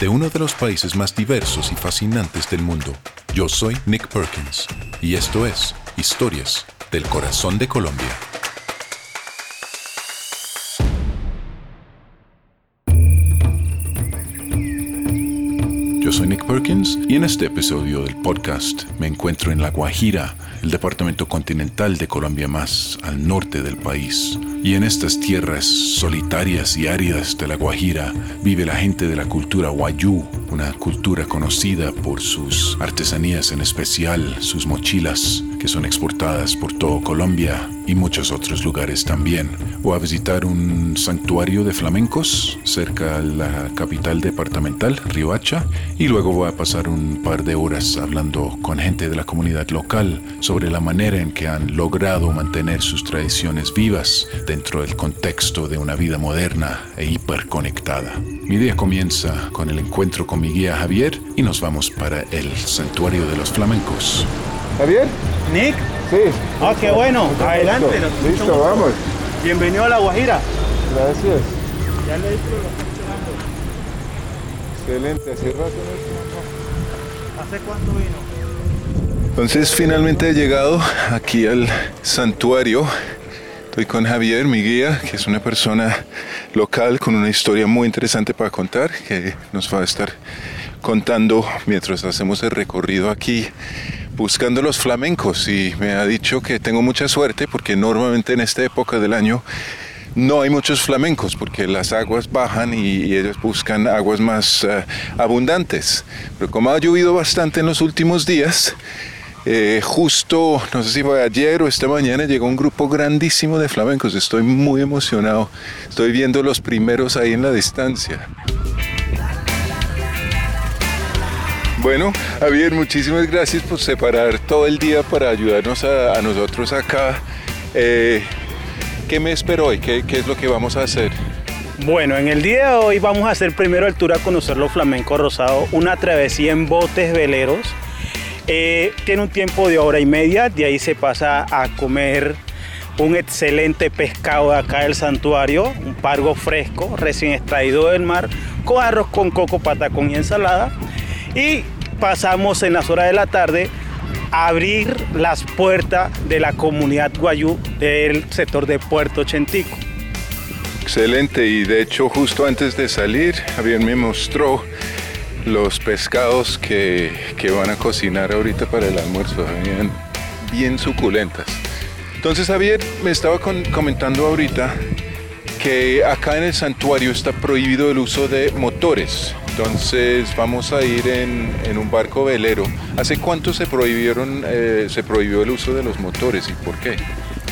de uno de los países más diversos y fascinantes del mundo. Yo soy Nick Perkins y esto es Historias del Corazón de Colombia. Soy Nick Perkins y en este episodio del podcast me encuentro en La Guajira, el departamento continental de Colombia más al norte del país. Y en estas tierras solitarias y áridas de la Guajira vive la gente de la cultura Wayú, una cultura conocida por sus artesanías, en especial sus mochilas, que son exportadas por todo Colombia y muchos otros lugares también. O a visitar un santuario de flamencos cerca de la capital departamental, Riohacha, y luego voy a pasar un par de horas hablando con gente de la comunidad local sobre la manera en que han logrado mantener sus tradiciones vivas dentro del contexto de una vida moderna e hiperconectada. Mi día comienza con el encuentro con mi guía Javier y nos vamos para el Santuario de los Flamencos. ¿Javier? Nick. Sí. Ah, qué bueno. Adelante. Listo, vamos. Bienvenido a La Guajira. Gracias. Ya le dije Excelente. Hace rato no ¿Hace cuánto vino? Entonces finalmente he llegado aquí al santuario. Estoy con Javier, mi guía, que es una persona local con una historia muy interesante para contar, que nos va a estar contando mientras hacemos el recorrido aquí buscando los flamencos y me ha dicho que tengo mucha suerte porque normalmente en esta época del año no hay muchos flamencos porque las aguas bajan y, ellos buscan aguas más eh, abundantes. Pero como ha llovido bastante en los últimos días, eh, justo, no sé si fue ayer o esta mañana, llegó un grupo grandísimo de flamencos. Estoy muy emocionado. Estoy viendo los primeros ahí en la distancia. Bueno, Javier, muchísimas gracias por separar todo el día para ayudarnos a, nosotros acá. Eh, ¿Qué me espero hoy? ¿Qué, es lo que vamos a hacer? Bueno, en el día de hoy vamos a hacer primero el tour a conocer los flamencos rosados, una travesía en botes veleros. Eh, tiene un tiempo de hora y media, de ahí se pasa a comer un excelente pescado de acá del santuario, un pargo fresco, recién extraído del mar, con arroz con coco, patacón y ensalada. Y pasamos en las horas de la tarde a abrir las puertas de la comunidad guayú del sector de Puerto Chentico. Excelente, y de hecho justo antes de salir, Javier me mostró los pescados que, van a cocinar ahorita para el almuerzo, bien, bien suculentas. Entonces Javier me estaba comentando ahorita que acá en el santuario está prohibido el uso de motores. Entonces vamos a ir en, un barco velero. ¿Hace cuánto se prohibieron, eh, se prohibió el uso de los motores y por qué?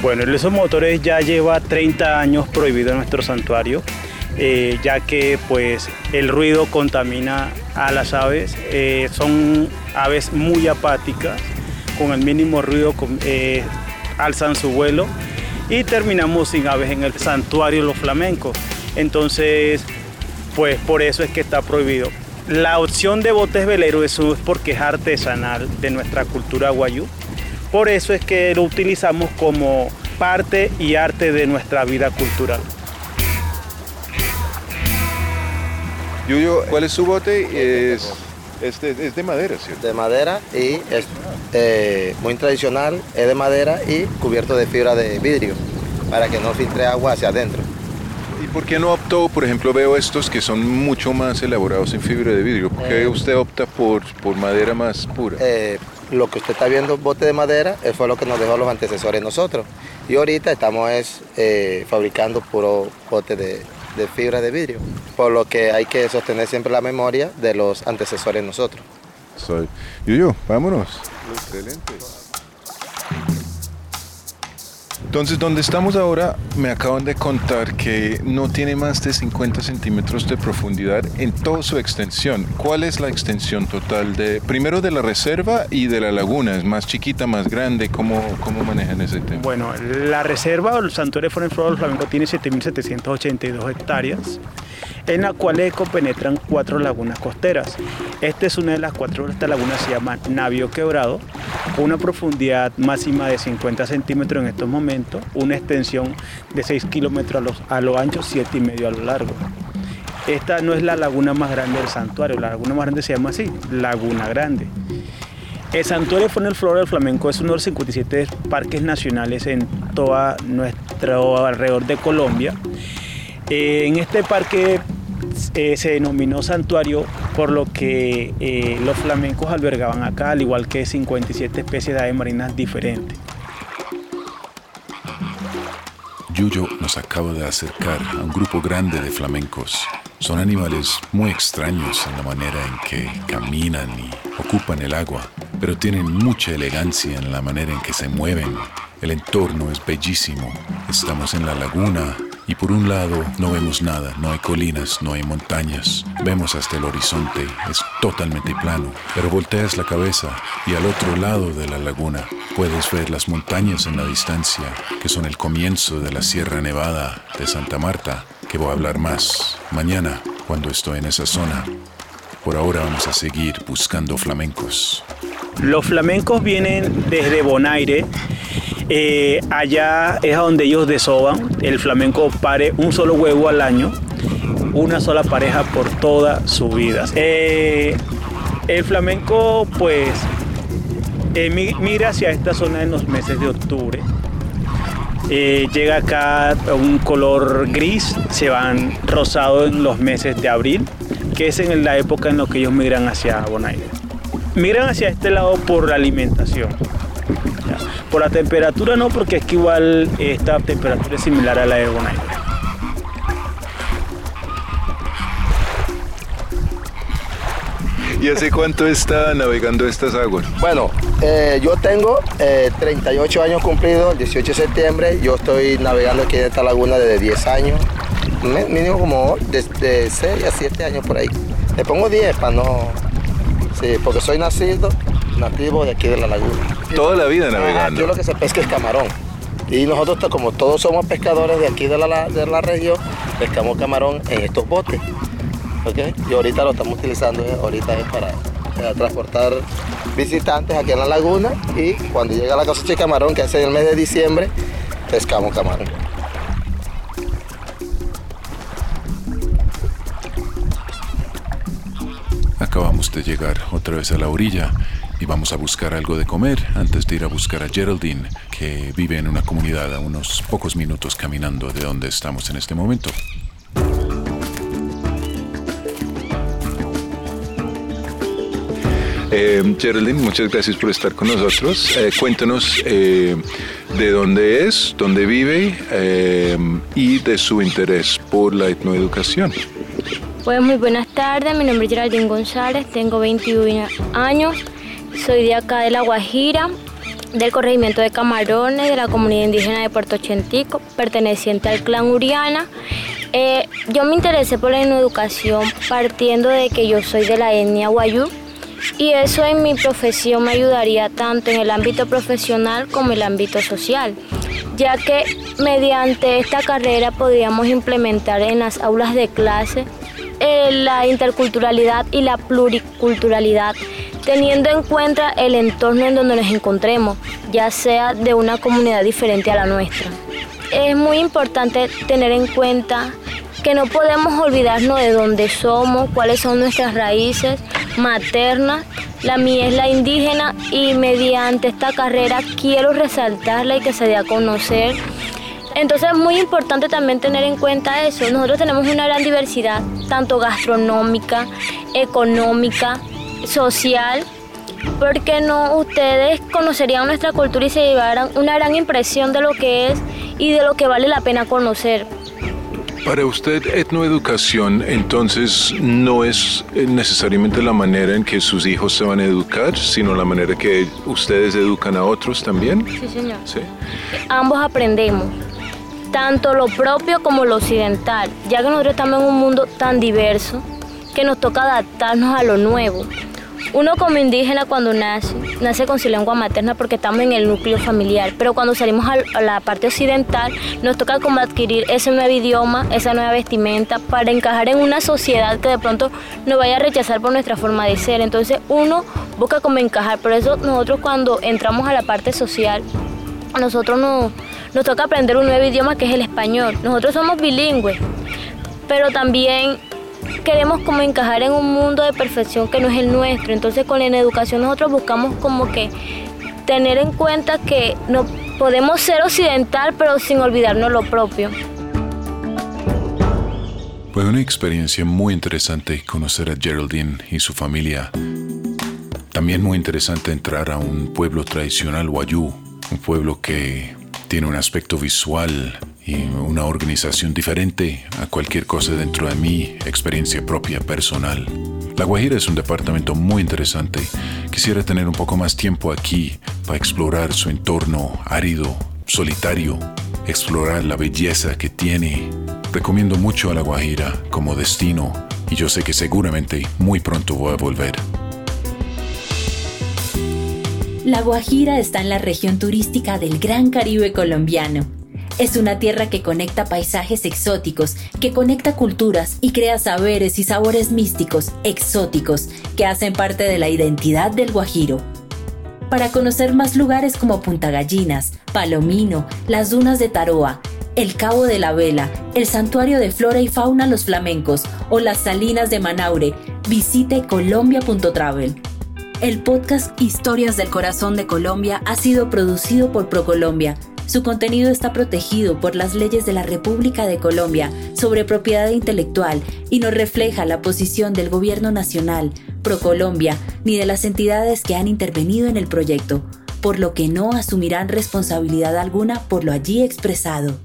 Bueno, el uso de motores ya lleva 30 años prohibido en nuestro santuario, eh, ya que pues el ruido contamina a las aves. Eh, son aves muy apáticas, con el mínimo ruido alzan su vuelo y terminamos sin aves en el santuario Los Flamencos. Entonces pues por eso es que está prohibido. La opción de botes veleros eso es porque es artesanal de nuestra cultura guayú. Por eso es que lo utilizamos como parte y arte de nuestra vida cultural. Yuyo, ¿cuál es su bote? Es, es, de, es de madera, ¿cierto? De madera y es eh, muy tradicional, es de madera y cubierto de fibra de vidrio para que no filtre agua hacia adentro. ¿Y por qué no optó, por ejemplo, veo estos que son mucho más elaborados en fibra de vidrio? ¿Por qué Eh. usted opta por, por madera más pura? Eh, lo que usted está viendo, bote de madera, fue lo que nos dejó los antecesores nosotros. Y ahorita estamos es, eh, fabricando puro bote de, de fibra de vidrio, por lo que hay que sostener siempre la memoria de los antecesores nosotros. Soy. Yuyo, vámonos. Excelente. Entonces, donde estamos ahora, me acaban de contar que no tiene más de 50 centímetros de profundidad en toda su extensión. ¿Cuál es la extensión total de, primero de la reserva y de la laguna? ¿Es más chiquita, más grande? ¿Cómo, cómo manejan ese tema? Bueno, la reserva o el santuario Flora del Flamenco tiene 7.782 hectáreas, en la cual compenetran cuatro lagunas costeras. Esta es una de las cuatro, esta laguna se llama Navio Quebrado, una profundidad máxima de 50 centímetros en estos momentos, una extensión de 6 kilómetros a, lo ancho, 7 y medio a lo largo. Esta no es la laguna más grande del santuario, la laguna más grande se llama así, Laguna Grande. El santuario y Flora del Flamenco es uno de los 57 parques nacionales en todo nuestro alrededor de Colombia. Eh, en este parque eh, se denominó santuario por lo que eh, los flamencos albergaban acá, al igual que 57 especies de aves marinas diferentes. Yuyo nos acaba de acercar a un grupo grande de flamencos. Son animales muy extraños en la manera en que caminan y ocupan el agua, pero tienen mucha elegancia en la manera en que se mueven. El entorno es bellísimo. Estamos en la laguna y por un lado no vemos nada, no hay colinas, no hay montañas. Vemos hasta el horizonte, es totalmente plano, pero volteas la cabeza y al otro lado de la laguna puedes ver las montañas en la distancia, que son el comienzo de la Sierra Nevada de Santa Marta, que voy a hablar más mañana cuando estoy en esa zona. Por ahora vamos a seguir buscando flamencos. Los flamencos vienen desde Bonaire. Eh, allá es donde ellos desoban. El flamenco pare un solo huevo al año, una sola pareja por toda su vida. Eh, el flamenco, pues, eh, mi- migra hacia esta zona en los meses de octubre. Eh, llega acá a un color gris, se van rosado en los meses de abril, que es en la época en la que ellos migran hacia Bonaire. Migran hacia este lado por la alimentación. Por la temperatura no, porque es que igual esta temperatura es similar a la de Bonaire. ¿Y hace cuánto está navegando estas aguas? Bueno, eh, yo tengo eh, 38 años cumplidos, el 18 de septiembre. Yo estoy navegando aquí en esta laguna desde 10 años, mínimo como desde 6 a 7 años por ahí. Le pongo 10 para no. Sí, porque soy nacido, nativo de aquí de la laguna. Toda la vida Aquí navegando. lo que se pesca es camarón. Y nosotros, como todos somos pescadores de aquí de la, de la región, pescamos camarón en estos botes. ¿ok? Y ahorita lo estamos utilizando, eh, ahorita es para transportar visitantes aquí en la laguna y cuando llega la cosecha de camarón, que es en el mes de diciembre, pescamos camarón. Acabamos de llegar otra vez a la orilla y vamos a buscar algo de comer antes de ir a buscar a Geraldine, que vive en una comunidad a unos pocos minutos caminando de donde estamos en este momento. Eh, Geraldine, muchas gracias por estar con nosotros. Eh, cuéntanos eh, de dónde es, dónde vive eh, y de su interés por la etnoeducación. Pues muy buenas tardes, mi nombre es Geraldine González, tengo 21 años, soy de acá de La Guajira, del corregimiento de Camarones, de la comunidad indígena de Puerto Chentico, perteneciente al clan Uriana. Eh, yo me interesé por la educación partiendo de que yo soy de la etnia Guayú y eso en mi profesión me ayudaría tanto en el ámbito profesional como en el ámbito social, ya que mediante esta carrera podríamos implementar en las aulas de clase eh, la interculturalidad y la pluriculturalidad, teniendo en cuenta el entorno en donde nos encontremos, ya sea de una comunidad diferente a la nuestra. Es muy importante tener en cuenta que no podemos olvidarnos de dónde somos, cuáles son nuestras raíces maternas. La mía es la indígena y mediante esta carrera quiero resaltarla y que se dé a conocer. Entonces es muy importante también tener en cuenta eso. Nosotros tenemos una gran diversidad, tanto gastronómica, económica, social. porque no ustedes conocerían nuestra cultura y se llevaran una gran impresión de lo que es y de lo que vale la pena conocer? Para usted, etnoeducación entonces no es necesariamente la manera en que sus hijos se van a educar, sino la manera que ustedes educan a otros también. Sí, señor. Sí. Ambos aprendemos, tanto lo propio como lo occidental, ya que nosotros estamos en un mundo tan diverso que nos toca adaptarnos a lo nuevo. Uno como indígena cuando nace, nace con su lengua materna porque estamos en el núcleo familiar, pero cuando salimos a la parte occidental nos toca como adquirir ese nuevo idioma, esa nueva vestimenta para encajar en una sociedad que de pronto nos vaya a rechazar por nuestra forma de ser. Entonces uno busca como encajar, por eso nosotros cuando entramos a la parte social, a nosotros nos, nos toca aprender un nuevo idioma que es el español. Nosotros somos bilingües, pero también queremos como encajar en un mundo de perfección que no es el nuestro. Entonces con la educación nosotros buscamos como que tener en cuenta que no podemos ser occidental pero sin olvidarnos lo propio. Fue una experiencia muy interesante conocer a Geraldine y su familia. También muy interesante entrar a un pueblo tradicional wayú, un pueblo que tiene un aspecto visual una organización diferente a cualquier cosa dentro de mi experiencia propia personal. La Guajira es un departamento muy interesante. Quisiera tener un poco más tiempo aquí para explorar su entorno árido, solitario, explorar la belleza que tiene. Recomiendo mucho a La Guajira como destino y yo sé que seguramente muy pronto voy a volver. La Guajira está en la región turística del Gran Caribe colombiano es una tierra que conecta paisajes exóticos, que conecta culturas y crea saberes y sabores místicos, exóticos, que hacen parte de la identidad del Guajiro. Para conocer más lugares como Punta Gallinas, Palomino, las dunas de Taroa, el Cabo de la Vela, el Santuario de Flora y Fauna Los Flamencos o las Salinas de Manaure, visite colombia.travel. El podcast Historias del Corazón de Colombia ha sido producido por ProColombia su contenido está protegido por las leyes de la República de Colombia sobre propiedad intelectual y no refleja la posición del Gobierno Nacional, ProColombia, ni de las entidades que han intervenido en el proyecto, por lo que no asumirán responsabilidad alguna por lo allí expresado.